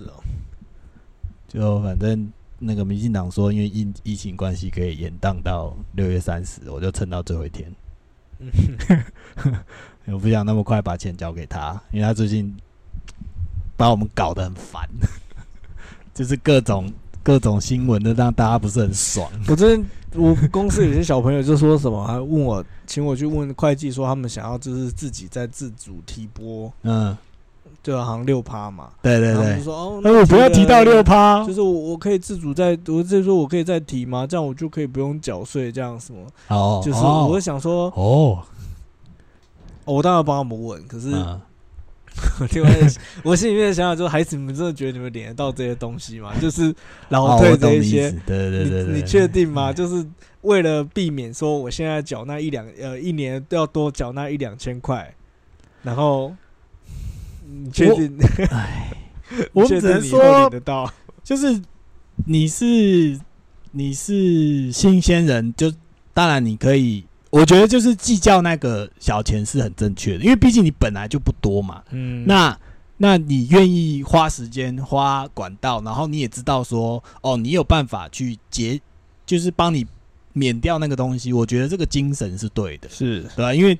是哦，就反正那个民进党说，因为疫疫情关系可以延宕到六月三十，我就撑到最后一天。我不想那么快把钱交给他，因为他最近把我们搞得很烦，就是各种各种新闻都让大家不是很爽。我这我公司有些小朋友就说什么，还问我，请我去问会计，说他们想要就是自己在自主提拨，嗯，就好像六趴嘛。对对对就，说哦，那我不要提到六趴，就是我我可以自主在，我就是说我可以再提吗？这样我就可以不用缴税，这样什么？哦，就是哦我想说，哦，哦我当然帮他们问，可是嗯，另外 我心里面想想法就是，孩子们真的觉得你们领得到这些东西吗？就是哦老我退这一些对对对对，你你确定吗？就是为了避免说我现在缴纳一两呃一年都要多缴纳一两千块，然后你确定？哎，你我只能说领得到？就是你是你是新鲜人，就当然你可以，我觉得就是计较那个小钱是很正确的，因为毕竟你本来就不多嘛。嗯那那你愿意花时间花管道，然后你也知道说，哦，你有办法去节，就是帮你免掉那个东西。我觉得这个精神是对的，是对吧、因为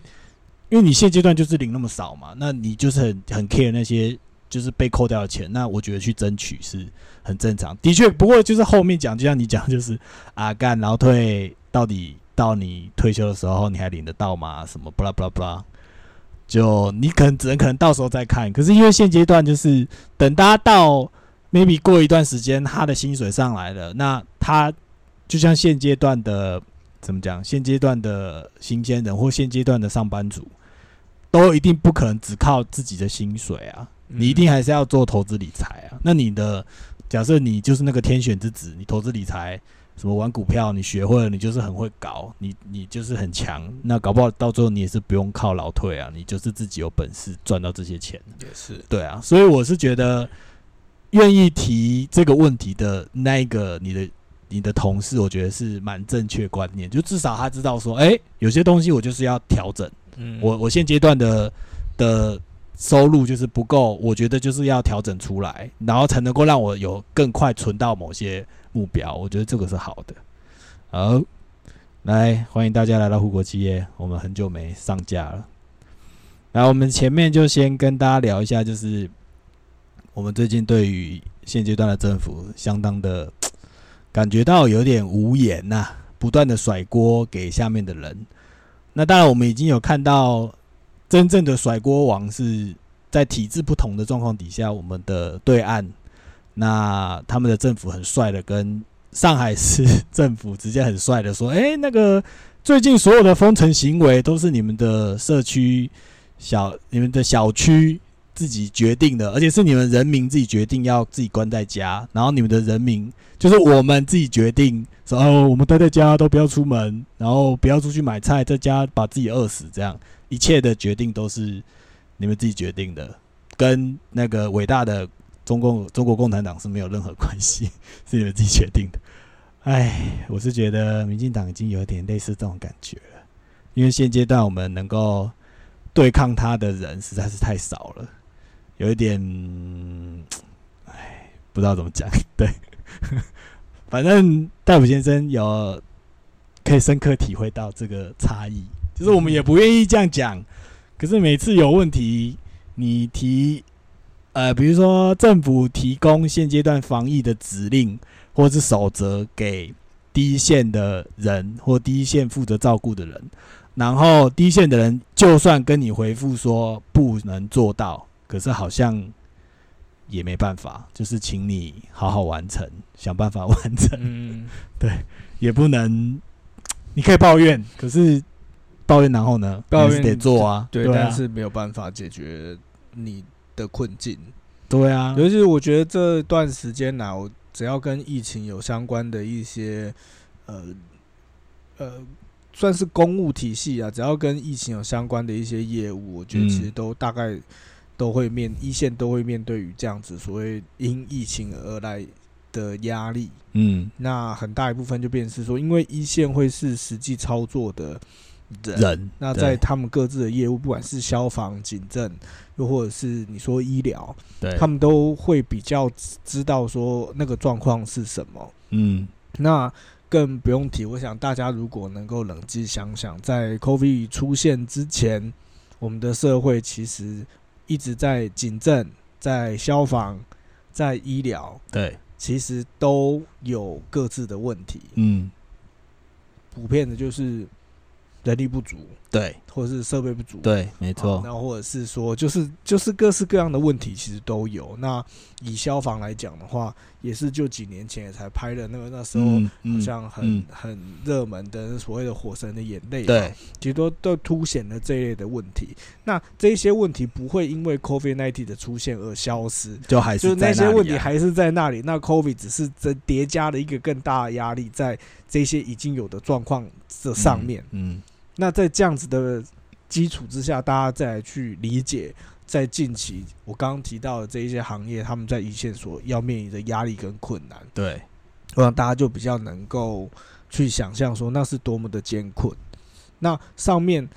因为你现阶段就是领那么少嘛，那你就是很很 care 那些就是被扣掉的钱，那我觉得去争取是很正常。的确，不过就是后面讲，就像你讲，就是啊干，然后退到底到你退休的时候，你还领得到吗？什么不啦不啦不啦，就你可能只能可能到时候再看。可是因为现阶段就是等大家到 maybe 过一段时间，他的薪水上来了，那他就像现阶段的怎么讲？现阶段的新鲜人或现阶段的上班族，都一定不可能只靠自己的薪水啊，你一定还是要做投资理财啊。那你的假设你就是那个天选之子，你投资理财。什么玩股票，你学会了，你就是很会搞，你你就是很强。那搞不好到最后你也是不用靠老退啊，你就是自己有本事赚到这些钱。也是对啊，所以我是觉得，愿意提这个问题的那一个你的你的同事，我觉得是蛮正确观念，就至少他知道说，哎、有些东西我就是要调整，我我现阶段的的收入就是不够，我觉得就是要调整出来，然后才能够让我有更快存到某些目标，我觉得这个是好的。好，来欢迎大家来到护国企业，我们很久没上架了。然后我们前面就先跟大家聊一下，就是我们最近对于现阶段的政府相当的感觉到有点无言呐、不断的甩锅给下面的人。那当然，我们已经有看到真正的甩锅王是在体制不同的状况底下，我们的对岸，那他们的政府很帅的跟上海市政府直接很帅的说：“哎、那个最近所有的封城行为都是你们的社区小、你们的小区自己决定的，而且是你们人民自己决定要自己关在家，然后你们的人民就是我们自己决定说哦，我们待在家都不要出门，然后不要出去买菜，在家把自己饿死，这样一切的决定都是你们自己决定的，跟那个伟大的中共中国共产党是没有任何关系，是你们自己决定的。哎，我是觉得民进党已经有点类似这种感觉了，因为现阶段我们能够对抗他的人实在是太少了，有一点，哎，不知道怎么讲。对，反正戴普先生有可以深刻体会到这个差异，就是我们也不愿意这样讲，可是每次有问题，你提，呃，比如说政府提供现阶段防疫的指令或是守则给第一线的人或第一线负责照顾的人，然后第一线的人就算跟你回复说不能做到，可是好像也没办法，就是请你好好完成，想办法完成，嗯，也不能，你可以抱怨，可是抱怨然后呢，抱怨得做啊，对，但是没有办法解决你的困境。对啊，尤其是我觉得这段时间啊，我只要跟疫情有相关的一些呃呃，算是公务体系啊，只要跟疫情有相关的一些业务，我觉得嗯。其实都大概都会面一线都会面对于这样子所谓因疫情而来的压力。嗯那很大一部分就变成是说，因为一线会是实际操作的人。人，那在他们各自的业务，不管是消防、警政，又或者是你说医疗，对他们都会比较知知道说那个状况是什么。嗯那更不用提，我想大家如果能够冷静想想，在 COVID 出现之前，我们的社会其实一直在警政、在消防、在医疗，对其实都有各自的问题。嗯普遍的就是人力不足，对或者是设备不足。对，没好错，那或者是说，就是就是各式各样的问题，其实都有。那以消防来讲的话，也是就几年前也才拍的那个那时候嗯好嗯像很、嗯很热门的所谓的《火神的眼泪》，对，其实都都凸显了这一类的问题。那这些问题不会因为 COVID-19 的出现而消失，就还就是在那些问题还是在那里。那 COVID 只是这叠加了一个更大的压力在这些已经有的状况这上面。嗯那在这样子的基础之下，大家再来去理解，在近期我刚刚提到的这一些行业，他们在一线所要面临的压力跟困难，对我想大家就比较能够去想象说那是多么的艰困。那上面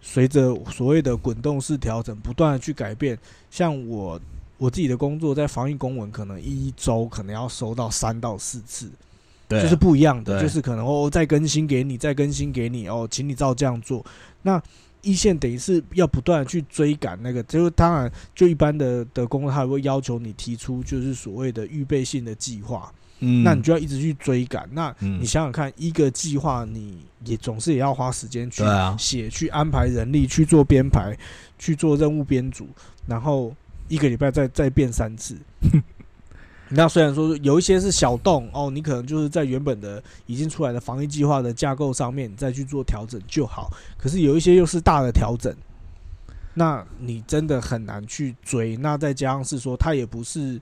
随着所谓的滚动式调整，不断的去改变，像我我自己的工作，在防疫公文可能一周可能要收到三到四次，就是不一样的，就是可能哦再更新给你，再更新给你哦，请你照这样做。那一线等于是要不断的去追赶那个，就是当然就一般的的工作，他也会要求你提出就是所谓的预备性的计划，嗯，那你就要一直去追赶。那嗯你想想看，一个计划你也总是也要花时间去写、去安排人力、去做编排、去做任务编组，然后一个礼拜再再变三次。那虽然说有一些是小洞哦，你可能就是在原本的已经出来的防疫计划的架构上面，你再去做调整就好。可是有一些又是大的调整，那你真的很难去追。那再加上是说，它也不是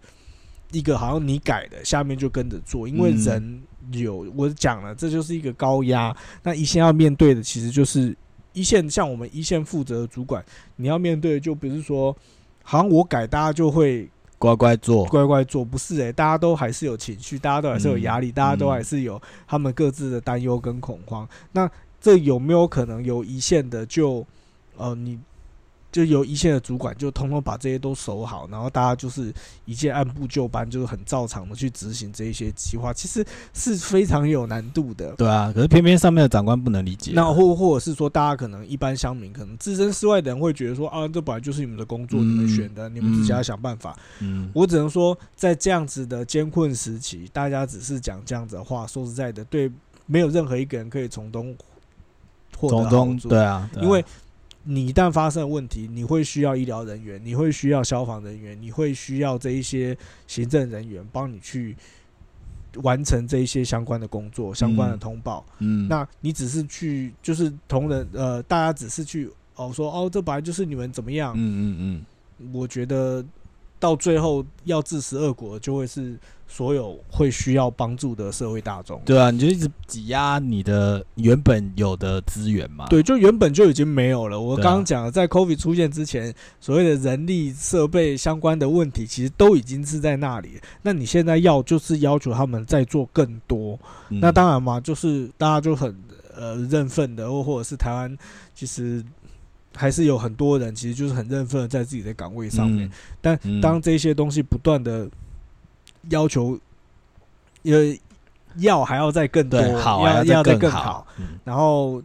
一个好像你改的，下面就跟着做，因为嗯人有我讲了，这就是一个高压。那一线要面对的其实就是一线，像我们一线负责的主管，你要面对的就不是说，好像我改大家就会乖乖做，乖乖做，不是诶、欸大家都还是有情绪，大家都还是有压力，嗯大家都嗯还是有他们各自的担忧跟恐慌。那这有没有可能有一线的就呃你？就由一线的主管就通通把这些都守好，然后大家就是一切按部就班，就是很照常的去执行这一些计划，其实是非常有难度的。对啊，可是偏偏上面的长官不能理解啊，那或或者是说，大家可能一般乡民，可能置身事外的人会觉得说啊，这本来就是你们的工作，嗯你们选的，你们自己要想办法。嗯，我只能说，在这样子的艰困时期，大家只是讲这样子的话，说实在的，对，没有任何一个人可以从中获得好从中处。对啊，对啊因为你一旦发生了问题，你会需要医疗人员，你会需要消防人员，你会需要这一些行政人员帮你去完成这一些相关的工作、相关的嗯通报。嗯，那你只是去，就是同仁呃，大家只是去哦说哦，这本来就是你们怎么样？嗯嗯嗯我觉得到最后要自食恶果，就会是所有会需要帮助的社会大众嗯，。对啊，你就一直挤压你的原本有的资源嘛，对，就原本就已经没有了。我刚刚讲了，在 COVID 出现之前，所谓的人力设备相关的问题，其实都已经是在那里。那你现在要就是要求他们再做更多，嗯，那当然嘛，就是大家就很呃认份的，或或者是台湾其实还是有很多人其实就是很认份的在自己的岗位上面。嗯但嗯当这些东西不断的要求，呃，要还要再更多，好要要再更好，，嗯然后。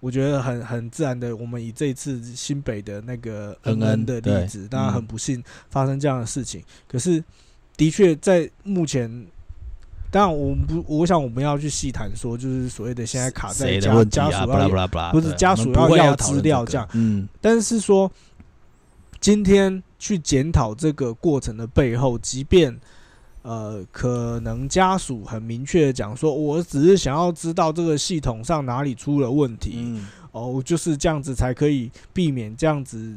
我觉得很很自然的，我们以这一次新北的那个恩恩恩的例子，当然嗯很不幸发生这样的事情。可是，的确在目前，当然我们不，我想我们要去细谈说，就是所谓的现在卡在家啊？家属要不是对家属要要资料这样嗯但是说，今天去检讨这个过程的背后，即便呃，可能家属很明确的讲说，我只是想要知道这个系统上哪里出了问题，嗯哦，就是这样子才可以避免这样子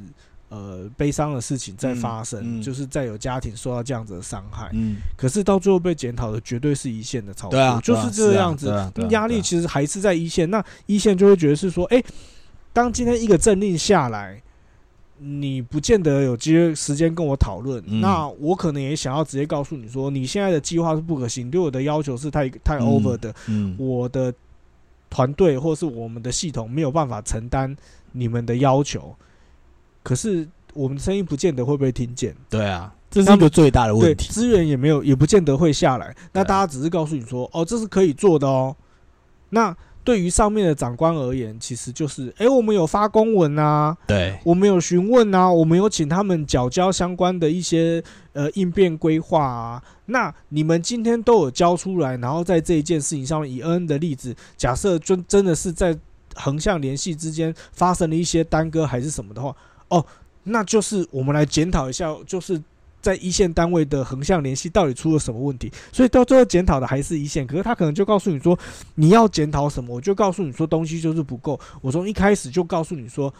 呃悲伤的事情在发生，嗯嗯就是再有家庭受到这样子的伤害。嗯，可是到最后被检讨的绝对是一线的操作，对啊，就是这样子。压力其实还是在一线，那一线就会觉得是说，哎、当今天一个政令下来，你不见得有机会时间跟我讨论，嗯那我可能也想要直接告诉你说，你现在的计划是不可行，对我的要求是太太 over 的，嗯我的团队或是我们的系统没有办法承担你们的要求，可是我们的声音不见得会被听见。对啊，这是一个最大的，问题。资源也没有，也不见得会下来。那大家只是告诉你说，哦，这是可以做的哦。那对于上面的长官而言，其实就是，诶，我们有发公文啊，对，我们有询问啊，我们有请他们缴交相关的一些呃应变规划啊。那你们今天都有交出来，然后在这一件事情上面，以恩恩的例子，假设真真的是在横向联系之间发生了一些耽搁还是什么的话，哦，那就是我们来检讨一下，就是在一线单位的横向联系到底出了什么问题。所以到最后检讨的还是一线，可是他可能就告诉你说你要检讨什么，我就告诉你说东西就是不够。我从一开始就告诉你说。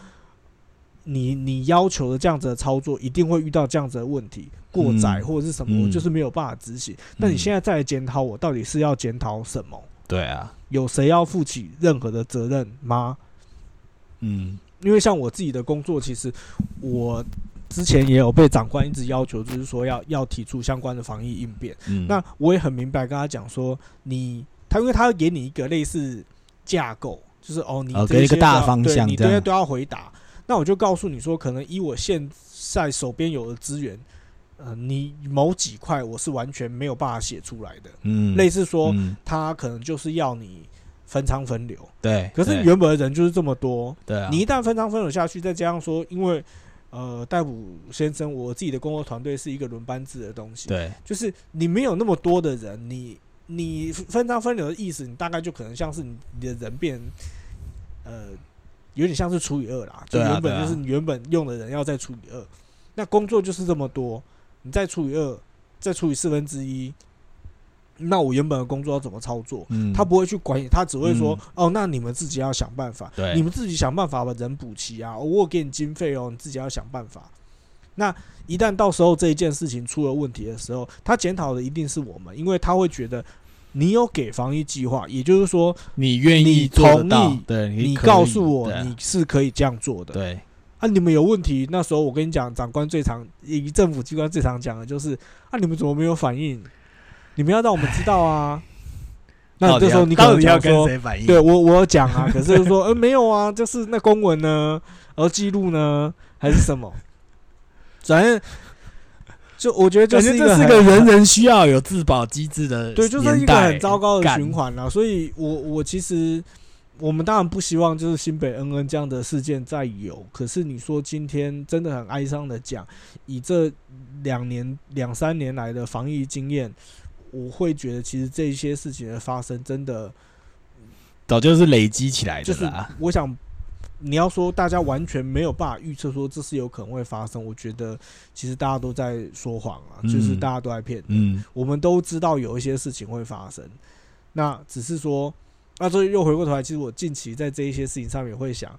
你你要求的这样子的操作，一定会遇到这样子的问题，过载嗯或者是什么，就是没有办法执行。那你嗯现在再来检讨我，到底是要检讨什么？对啊，有谁要负起任何的责任吗？嗯因为像我自己的工作，其实我之前也有被长官一直要求，就是说要要提出相关的防疫应变。嗯，那我也很明白跟他讲说，你他因为他要给你一个类似架构，就是哦，你哦给一个大方向你这些都要回答。那我就告诉你说，可能以我现在手边有的资源，呃，你某几块我是完全没有办法写出来的。嗯类似说，嗯他可能就是要你分仓分流，对，可是原本的人就是这么多，对啊，你一旦分仓分流下去，再加上说，因为呃，逮捕先生，我自己的工作团队是一个轮班制的东西，对。就是你没有那么多的人，你你分仓分流的意思，你大概就可能像是你你的人变，呃，有点像是除以二啦，就原本就是你原本用的人要再除以二，那工作就是这么多，你再除以二，再除以四分之一，那我原本的工作要怎么操作？嗯，他不会去管你，他只会说：“嗯哦，那你们自己要想办法，对你们自己想办法把人补齐啊，我给你经费哦，你自己要想办法。”那一旦到时候这一件事情出了问题的时候，他检讨的一定是我们，因为他会觉得你有给防疫计划，也就是说，你愿意做得同到意对，你告诉我你是可以这样做的。对啊，你们有问题，那时候我跟你讲，长官最常以政府机关最常讲的就是啊，你们怎么没有反应？你们要让我们知道啊。那这时候你可到底要跟谁反映？对我我有讲啊，可是就说呃没有啊，就是那公文呢，而记录呢，还是什么？反正就我觉得就是这是个人人需要有自保机制的对，就是一个很糟糕的循环了。所以我我其实我们当然不希望就是新北恩恩这样的事件再有。可是你说今天真的很哀伤的讲，以这两年两三年来的防疫经验，我会觉得其实这些事情的发生真的早就是累积起来的就是。我想。你要说大家完全没有办法预测说这是有可能会发生，我觉得其实大家都在说谎啊，就是嗯大家都在骗。嗯，我们都知道有一些事情会发生，那只是说，那所以又回过头来，其实我近期在这一些事情上面会想，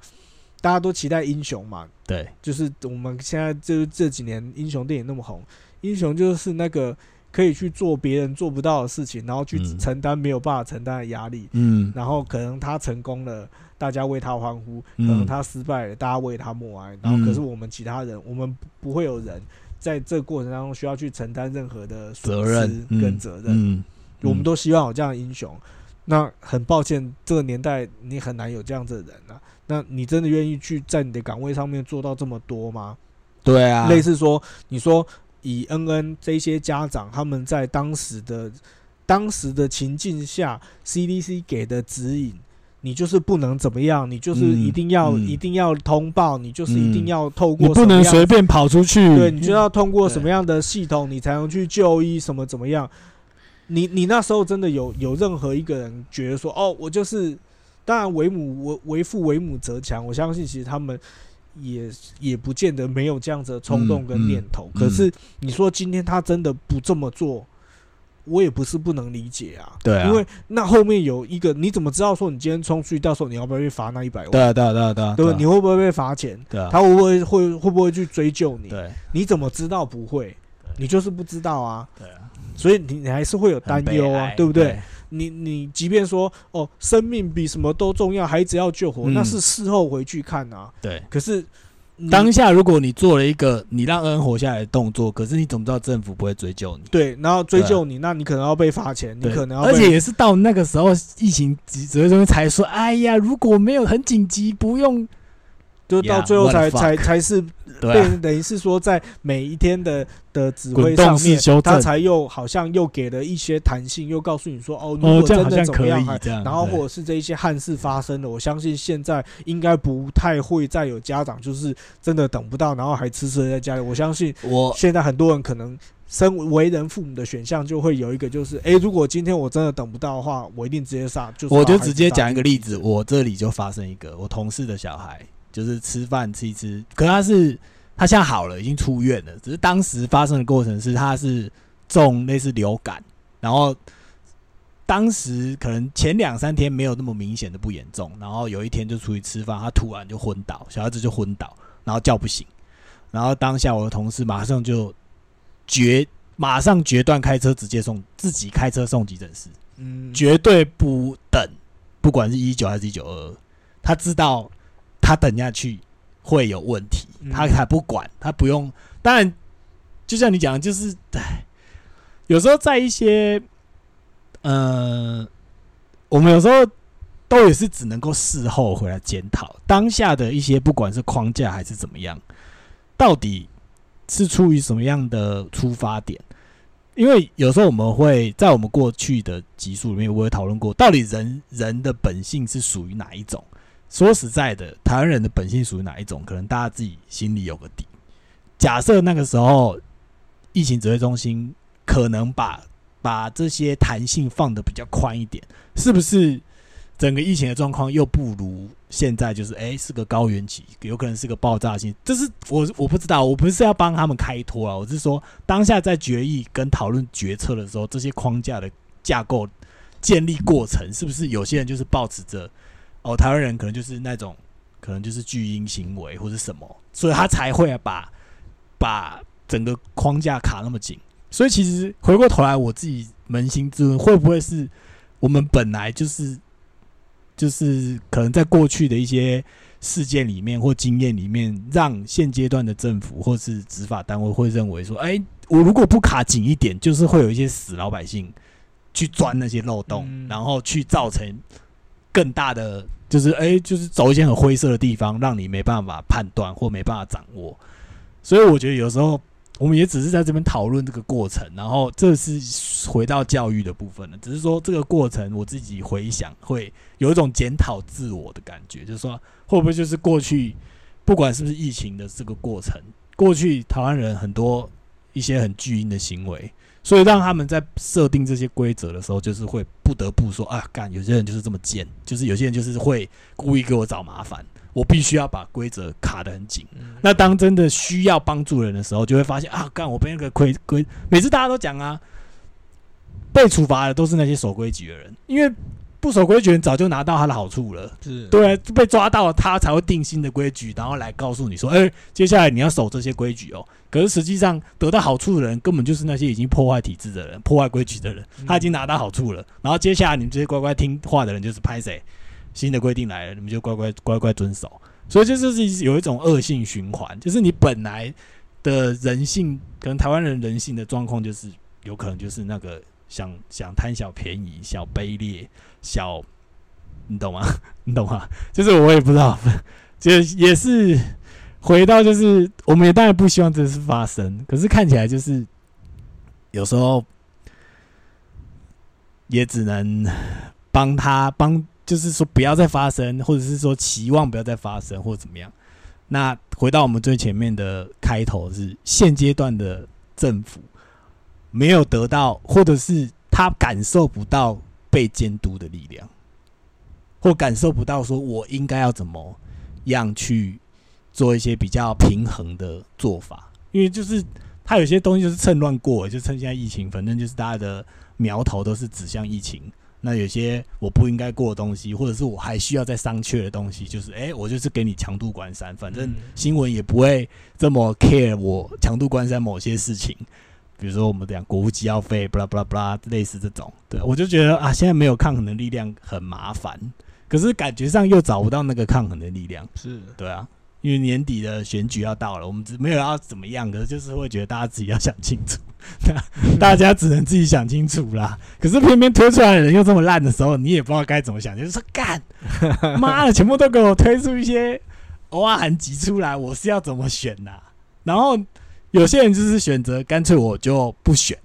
大家都期待英雄嘛，对，就是我们现在就这几年英雄电影那么红，英雄就是那个可以去做别人做不到的事情，然后去嗯承担没有办法承担的压力，嗯然后可能他成功了，大家为他欢呼；可嗯能他失败了，大家为他默哀。然后可是嗯我们其他人，我们不不会有人在这个过程当中需要去承担任何的责任跟责任。嗯，我们都希望有这样的英雄。那很抱歉，这个年代你很难有这样子的人啊。那你真的愿意去在你的岗位上面做到这么多吗？对啊，类似说，你说以恩恩这些家长他们在当时的当时的情境下，CDC 给的指引，你就是不能怎么样，你就是嗯一定要、嗯。一定要通报，你就是一定嗯。要透你不过什么样能随便跑出去，对你就要通过什么样的系统，你才能去就医，什么怎么样？你你那时候真的有有任何一个人觉得说，哦，我就是，当然为母为为父为母则强，我相信其实他们也也不见得没有这样子的冲动跟念头。可是你说今天他真的不这么做，我也不是不能理解啊。对啊因为那后面有一个，你怎么知道说你今天冲出去，到时候你要不要被罚那一百万？对啊，对啊，对啊，对啊，对你会不会被罚钱？对啊，他会不会会会不会去追究你？对你怎么知道不会？你就是不知道啊，对啊，所以你你还是会有担忧啊，对不对？？你你即便说哦，生命比什么都重要，孩子要救活，嗯那是事后回去看啊。对，可是当下如果你做了一个你让恩活下来的动作，可是你怎么知道政府不会追究你？对，然后追究你，那你可能要被罚钱，你可能要被，而且也是到那个时候，疫情指指挥中心才说，哎呀，如果没有很紧急，不用就到最后才才才是 对啊。变，等于是说在每一天的的指挥上面他才又好像又给了一些弹性，又告诉你说，哦，如哦，果真的这样可怎么样还，以这样，然后或者是这一些憾事发生了，我相信现在应该不太会再有家长就是真的等不到，然后还迟迟地在家里。我相信我现在很多人可能身为人父母的选项就会有一个，就是诶，如果今天我真的等不到的话，我一定直接杀，就是我就直接讲一个例子，我这里就发生一个我同事的小孩，就是吃饭吃一吃，可他是他现在好了，已经出院了，只是当时发生的过程是他是中类似流感，然后当时可能前两三天没有那么明显的不严重，然后有一天就出去吃饭，他突然就昏倒，小孩子就昏倒，然后叫不醒，然后当下我的同事马上就决马上决断开车直接送自己开车送急诊室。嗯，绝对不等，不管是一九还是一九二二，他知道他等下去会有问题，嗯他才不管，他不用。当然，就像你讲的，就是唉，有时候在一些呃，我们有时候都也是只能够事后回来检讨当下的一些，不管是框架还是怎么样，到底是出于什么样的出发点。因为有时候我们会在我们过去的集数里面，我也讨论过，到底人人的本性是属于哪一种？说实在的，台湾人的本性属于哪一种？可能大家自己心里有个底。假设那个时候疫情指挥中心可能把把这些弹性放的比较宽一点，是不是整个疫情的状况又不如现在？就是哎、是个高原期，有可能是个爆炸性。这是我我不知道，我不是要帮他们开脱啊，我是说当下在决议跟讨论决策的时候，这些框架的架构建立过程，是不是有些人就是抱持着哦，台湾人可能就是那种可能就是巨婴行为或者什么，所以他才会把把整个框架卡那么紧。所以其实回过头来，我自己扪心自问，会不会是我们本来就是就是可能在过去的一些事件里面或经验里面，让现阶段的政府或是执法单位会认为说，哎、我如果不卡紧一点，就是会有一些死老百姓去钻那些漏洞，嗯然后去造成更大的，就是哎、就是走一些很灰色的地方，让你没办法判断或没办法掌握。所以我觉得有时候我们也只是在这边讨论这个过程，然后这是回到教育的部分了。只是说这个过程我自己回想会有一种检讨自我的感觉，就是说会不会就是过去不管是不是疫情的这个过程，过去台湾人很多一些很巨婴的行为，所以让他们在设定这些规则的时候，就是会不得不说啊，干有些人就是这么贱，就是有些人就是会故意给我找麻烦，我必须要把规则卡得很紧。嗯那当真的需要帮助人的时候，就会发现啊，干我被那个规规，每次大家都讲啊，被处罚的都是那些守规矩的人，因为不守规矩的人早就拿到他的好处了。是对啊，被抓到了，他才会定新的规矩，然后来告诉你说，哎、接下来你要守这些规矩哦。可是实际上得到好处的人，根本就是那些已经破坏体制的人、破坏规矩的人，嗯他已经拿到好处了。然后接下来你们这些乖乖听话的人，就是拍谁新的规定来了，你们就乖乖乖乖遵守。所以这就是有一种恶性循环，就是你本来的人性，可能台湾人人性的状况，就是有可能就是那个想想贪小便宜、小卑劣、小，你懂吗？你懂吗？就是我也不知道，就也是回到就是，我们也当然不希望这事发生，可是看起来就是有时候也只能帮他帮，就是说不要再发生，或者是说期望不要再发生，或者怎么样。那回到我们最前面的开头是现阶段的政府没有得到，或者是他感受不到被监督的力量，或感受不到说我应该要怎么样去做一些比较平衡的做法，因为就是它有些东西就是趁乱过，就趁现在疫情，反正就是大家的苗头都是指向疫情。那有些我不应该过的东西，或者是我还需要再商榷的东西，就是哎、诶我就是给你强度关山，反正嗯。新闻也不会这么 care 我强度关山某些事情，比如说我们讲国务机要费，巴拉巴拉巴拉，类似这种，对我就觉得啊，现在没有抗衡的力量很麻烦，可是感觉上又找不到那个抗衡的力量，是。对啊，因为年底的选举要到了，我们只没有要怎么样的，就是会觉得大家自己要想清楚，大家只能自己想清楚啦。可是偏偏推出来的人又这么烂的时候，你也不知道该怎么想，就是说干，妈的，全部都给我推出一些偶尔很急出来，我是要怎么选呐？然后有些人就是选择干脆我就不选，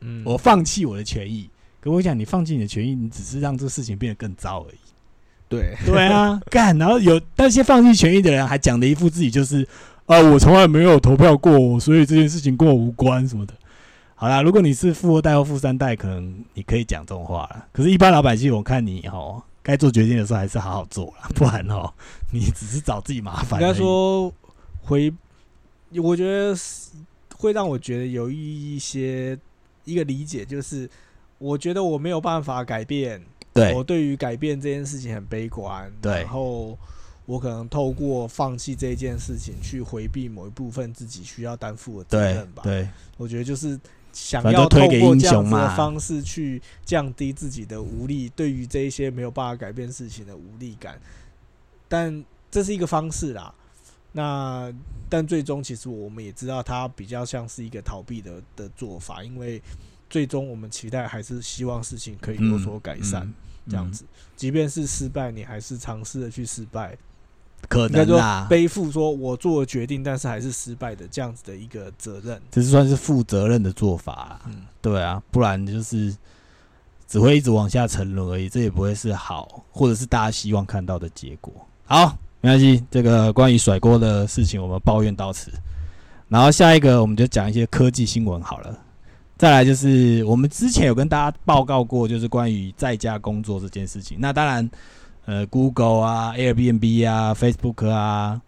嗯我放弃我的权益。可我想，你放弃你的权益，你只是让这个事情变得更糟而已。对，对啊，干，然后有那些放弃权益的人还讲的一副自己就是，啊，我从来没有投票过，所以这件事情跟我无关什么的。好啦，如果你是富二代或富三代，可能你可以讲这种话了。可是，一般老百姓，我看你哦，该做决定的时候还是好好做啦，不然哦，你只是找自己麻烦应。该说回，我觉得是会让我觉得有一些一个理解，就是我觉得我没有办法改变，对我对于改变这件事情很悲观，对然后我可能透过放弃这件事情去回避某一部分自己需要担负的责任吧。对我觉得就是想要透过这样子的方式去降低自己的无力，对于这一些没有办法改变事情的无力感。但这是一个方式啦。那但最终其实我们也知道，它比较像是一个逃避的的做法，因为最终我们期待还是希望事情可以有所改善，嗯这样子。即便是失败，你还是尝试的去失败，可能啦，背负说我做了决定，但是还是失败的这样子的一个责任。这是算是负责任的做法啦。嗯，对啊，不然就是只会一直往下沉沦而已，这也不会是好，或者是大家希望看到的结果。好，没关系，这个关于甩锅的事情我们抱怨到此，然后下一个我们就讲一些科技新闻好了。再来就是我们之前有跟大家报告过，就是关于在家工作这件事情。那当然，呃，Google 啊、Airbnb 啊、Facebook 啊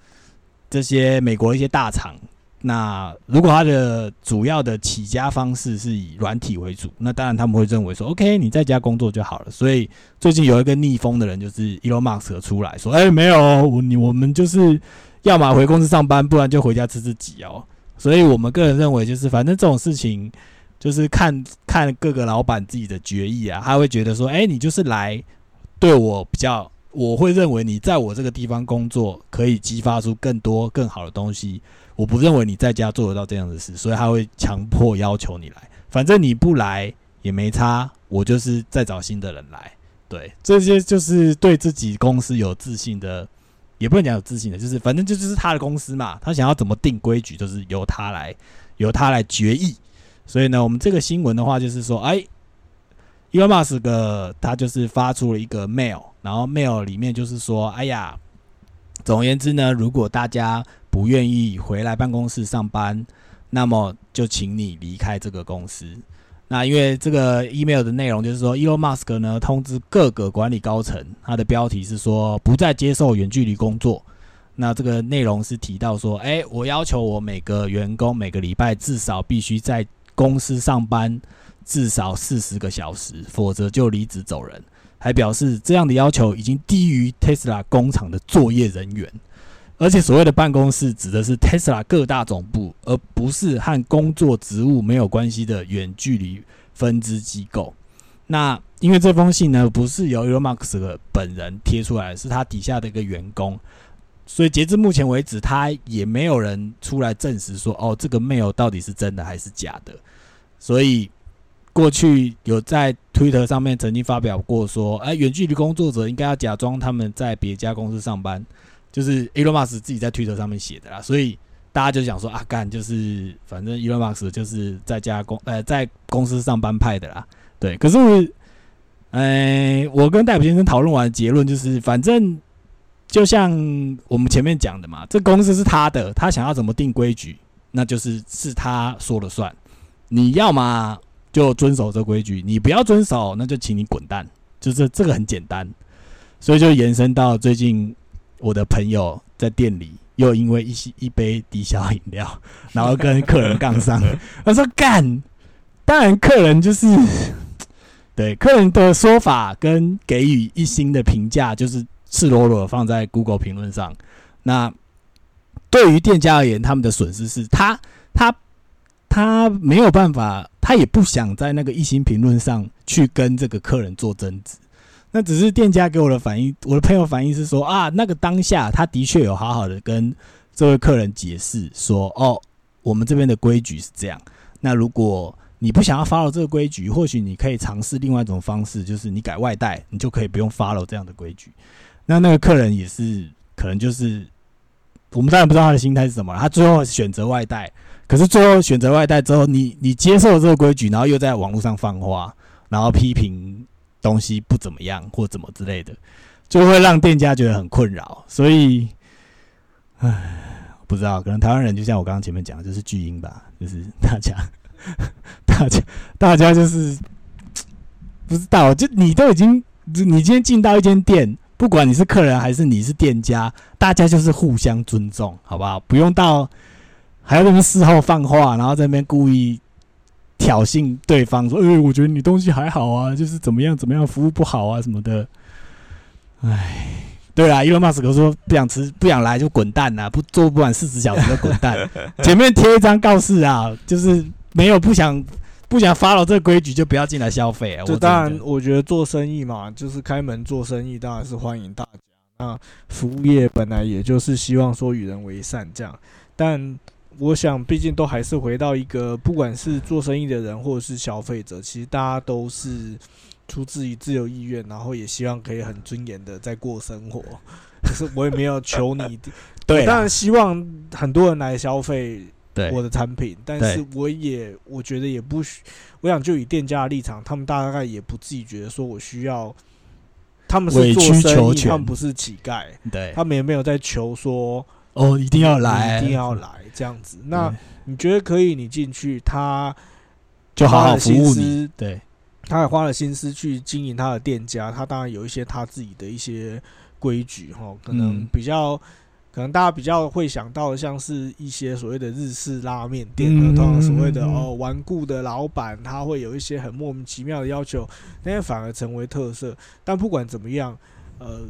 这些美国一些大厂，那如果它的主要的起家方式是以软体为主，那当然他们会认为说，OK，你在家工作就好了。所以最近有一个逆风的人，就是 Elon Musk 出来说，哎、没有，我你我们就是要么回公司上班，不然就回家吃自己哦。所以我们个人认为，就是反正这种事情，就是看看各个老板自己的决议啊，他会觉得说，哎、你就是来对我比较，我会认为你在我这个地方工作可以激发出更多更好的东西。我不认为你在家做得到这样的事，所以他会强迫要求你来。反正你不来也没差，我就是再找新的人来。对，这些就是对自己公司有自信的，也不能讲有自信的，就是反正这就是他的公司嘛，他想要怎么定规矩，就是由他来，由他来决议。所以呢，我们这个新闻的话，就是说，哎，Elon Musk 他就是发出了一个 mail，然后 mail 里面就是说，哎呀，总而言之呢，如果大家不愿意回来办公室上班，那么就请你离开这个公司。那因为这个 email 的内容就是说，Elon Musk 呢通知各个管理高层，他的标题是说不再接受远距离工作。那这个内容是提到说，哎、我要求我每个员工每个礼拜至少必须在公司上班至少四十个小时，否则就离职走人。还表示这样的要求已经低于 Tesla 工厂的作业人员。而且所谓的办公室指的是 Tesla 各大总部，而不是和工作职务没有关系的远距离分支机构。那因为这封信呢，不是由 Elon Musk 本人贴出来，是他底下的一个员工，所以截至目前为止，他也没有人出来证实说，哦，这个 mail 到底是真的还是假的。所以过去有在 Twitter 上面曾经发表过说，哎，远距离工作者应该要假装他们在别家公司上班。就是 Elon Musk 自己在推特上面写的啦，所以大家就想说啊，干就是反正 Elon Musk 就是在家公呃在公司上班派的啦，对。可是我，呃，我跟戴普先生讨论完结论就是，反正就像我们前面讲的嘛，这公司是他的，他想要怎么定规矩，那就是是他说了算。你要么就遵守这规矩，你不要遵守，那就请你滚蛋，就是这个很简单。所以就延伸到最近。我的朋友在店里又因为一一杯低消饮料，然后跟客人杠上。他说：“干，当然客人就是对客人的说法跟给予一星的评价，就是赤裸裸放在 Google 评论上。那对于店家而言，他们的损失是他他他没有办法，他也不想在那个一星评论上去跟这个客人做争执。那只是店家给我的反应，我的朋友反应是说啊，那个当下他的确有好好的跟这位客人解释说，哦，我们这边的规矩是这样。那如果你不想要 follow 这个规矩，或许你可以尝试另外一种方式，就是你改外带，你就可以不用 follow 这样的规矩。那那个客人也是，可能就是我们当然不知道他的心态是什么，他最后选择外带，可是最后选择外带之后，你你接受了这个规矩，然后又在网络上放话，然后批评东西不怎么样或怎么之类的，就会让店家觉得很困扰。所以，唉，不知道，可能台湾人就像我刚刚前面讲，的，就是巨婴吧，就是大家。大家，大家就是不知道，就你都已经，你今天进到一间店，不管你是客人还是你是店家，大家就是互相尊重，好不好？不用到还要在那事后放话，然后在那边故意挑衅对方，说：“哎，我觉得你东西还好啊，就是怎么样怎么样，服务不好啊什么的。”哎，对啊，伊隆马斯克说不想吃不想来就滚蛋呐，不做不满四十小时就滚蛋。前面贴一张告示啊，就是。没有不想不想 follow 这个规矩，就不要进来消费啊！就当然，我觉得做生意嘛，就是开门做生意，当然是欢迎大家。那服务业本来也就是希望说与人为善这样，但我想，毕竟都还是回到一个，不管是做生意的人或者是消费者，其实大家都是出自于自由意愿，然后也希望可以很尊严的在过生活。可是我也没有求你，对，当然希望很多人来消费。对我的产品，但是我也我觉得也不需，我想就以店家的立场，他们大概也不自己觉得说我需要，他们是做生意，他们不是乞丐，对，他们也没有在求说哦一定要来，一定要来这样子。那你觉得可以？你进去，他就好好服务你，对，他也花了心思去经营他的店家，他当然有一些他自己的一些规矩哈，可能比较。可能大家比较会想到的，像是一些所谓的日式拉面店的，通常所谓的哦顽固的老板，他会有一些很莫名其妙的要求，那些反而成为特色。但不管怎么样，呃，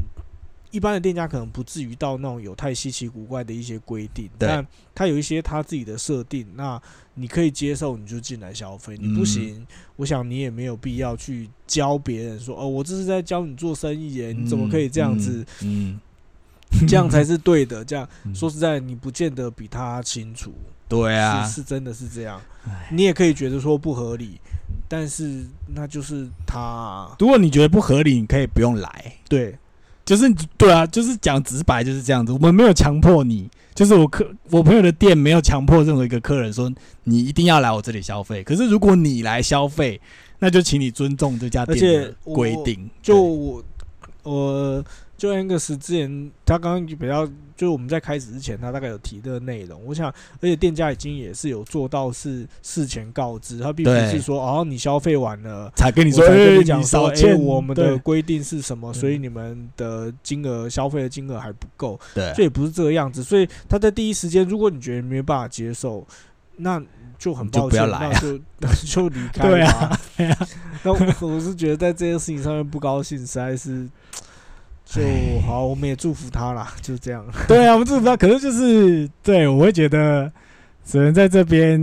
一般的店家可能不至于到那种有太稀奇古怪的一些规定，但他有一些他自己的设定，那你可以接受，你就进来消费；你不行，我想你也没有必要去教别人说哦，我这是在教你做生意耶，你怎么可以这样子？嗯。这样才是对的。这样说实在，你不见得比他清楚。对啊，是真的是这样。你也可以觉得说不合理，但是那就是他。如果你觉得不合理，你可以不用来。对，就是对啊，就是讲直白就是这样子。我们没有强迫你，就是我客我朋友的店没有强迫任何一个客人说你一定要来我这里消费。可是如果你来消费，那就请你尊重这家店的规定。就我我。就 Angus 之前，他刚刚比较，就是我们在开始之前，他大概有提的内容。我想，而且店家已经也是有做到是事前告知，他并不是说哦，你消费完了 才跟你说，跟你讲说，哎，我们的规定是什么，所以你们的金额消费的金额还不够。对，这也不是这个样子。所以他在第一时间，如果你觉得没办法接受，那就很抱歉，那就 就离开。对啊，那我是觉得在这件事情上面不高兴，实在是。就好，我们也祝福他啦，就这样。对啊，我们祝福他。可是就是，对我会觉得，只能在这边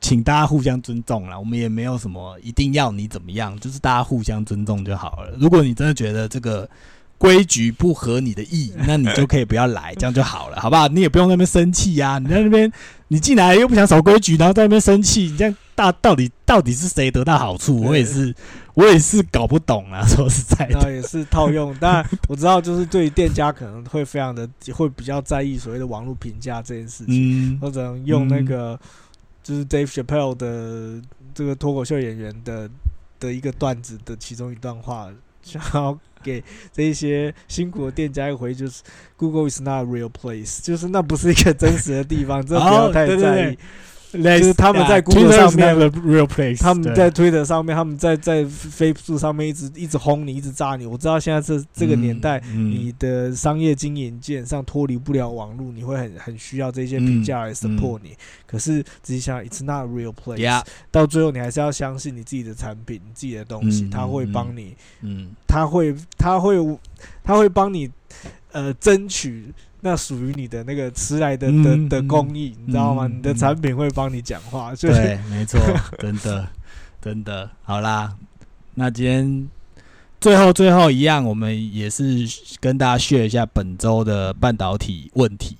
请大家互相尊重啦。我们也没有什么一定要你怎么样，就是大家互相尊重就好了。如果你真的觉得这个规矩不合你的意，那你就可以不要来，这样就好了，好不好？你也不用那边生气呀。你在那边，你进来又不想守规矩，然后在那边生气，你这样大到底到底是谁得到好处？我也是。我也是搞不懂啊，说实在的，那也是套用。但我知道，就是对于店家可能会非常的会比较在意所谓的网络评价这件事情，或者用那个就是 Dave Chappelle 的这个脱口秀演员的的一个段子的其中一段话，想要给这一些辛苦的店家一回，就是 Google is not a real place，就是那不是一个真实的地方，这不要太在意。就是他们在 Google 上面，real place。他们在 Twitter 上面，他们在在 Facebook 上面一直一直轰你，一直炸你。我知道现在这这个年代，你的商业经营基本上脱离不了网络，你会很很需要这些评价来 support 你。可是仔细想，It's not a real place。到最后，你还是要相信你自己的产品，你自己的东西，他会帮你，嗯，他会他会他会帮你，呃，争取。那属于你的那个迟来的的的公益，你知道吗？你的产品会帮你讲话，对，没错，真的，真的，好啦，那今天最后最后一样，我们也是跟大家 share 一下本周的半导体问题。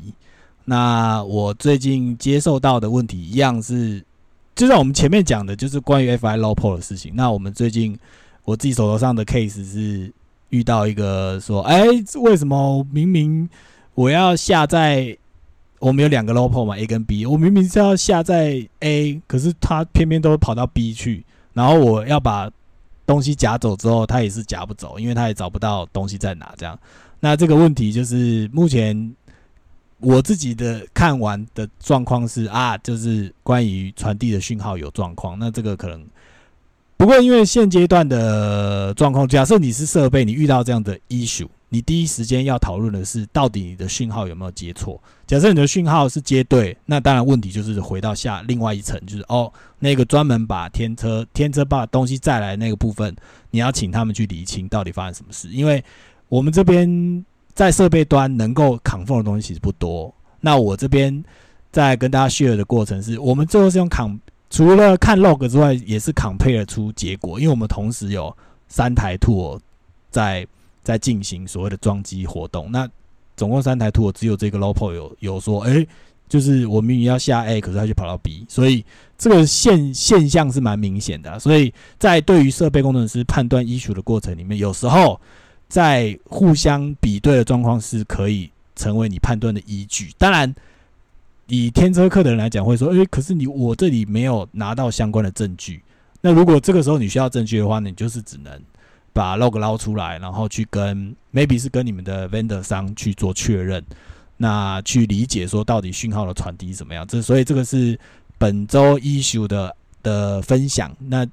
那我最近接受到的问题一样是，就像我们前面讲的，就是关于 FI low pole 的事情。那我们最近我自己手头上的 case 是遇到一个说，哎，为什么明明我要下载，我们有两个 LOPO 嘛，A 跟 B，我明明是要下载 A，可是它偏偏都跑到 B 去，然后我要把东西夹走之后，它也是夹不走，因为它也找不到东西在哪。这样，那这个问题就是目前。我自己的看完的状况是啊，就是关于传递的讯号有状况。那这个可能不过，因为现阶段的状况，假设你是设备，你遇到这样的 issue，你第一时间要讨论的是到底你的讯号有没有接错。假设你的讯号是接对，那当然问题就是回到下另外一层，就是哦，那个专门把天车天车把东西载来那个部分，你要请他们去理清到底发生什么事，因为我们这边。在设备端能够扛缝的东西其实不多。那我这边在跟大家 share 的过程是，我们最后是用扛，除了看 log 之外，也是 compare 出结果。因为我们同时有三台 tool 在在进行所谓的装机活动。那总共三台图，我只有这个 lopo 有有说，哎，就是我明明要下 A，可是他就跑到 B，所以这个现现象是蛮明显的。所以在对于设备工程师判断 issue 的过程里面，有时候。在互相比对的状况是可以成为你判断的依据。当然，以天车课的人来讲，会说：“诶，可是你我这里没有拿到相关的证据。”那如果这个时候你需要证据的话，你就是只能把 log 捞出来，然后去跟 maybe 是跟你们的 vendor 商去做确认，那去理解说到底讯号的传递怎么样。这所以这个是本周 issue 的的分享。那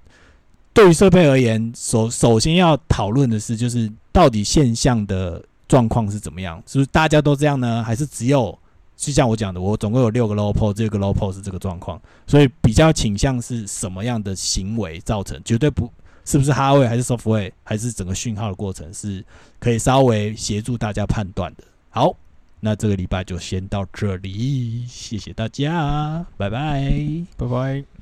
对于设备而言，首首先要讨论的是就是。到底现象的状况是怎么样？是不是大家都这样呢？还是只有就像我讲的，我总共有六个 low pole，这个 low pole 是这个状况，所以比较倾向是什么样的行为造成？绝对不是不是哈位还是 software 还是整个讯号的过程，是可以稍微协助大家判断的。好，那这个礼拜就先到这里，谢谢大家，拜拜，拜拜。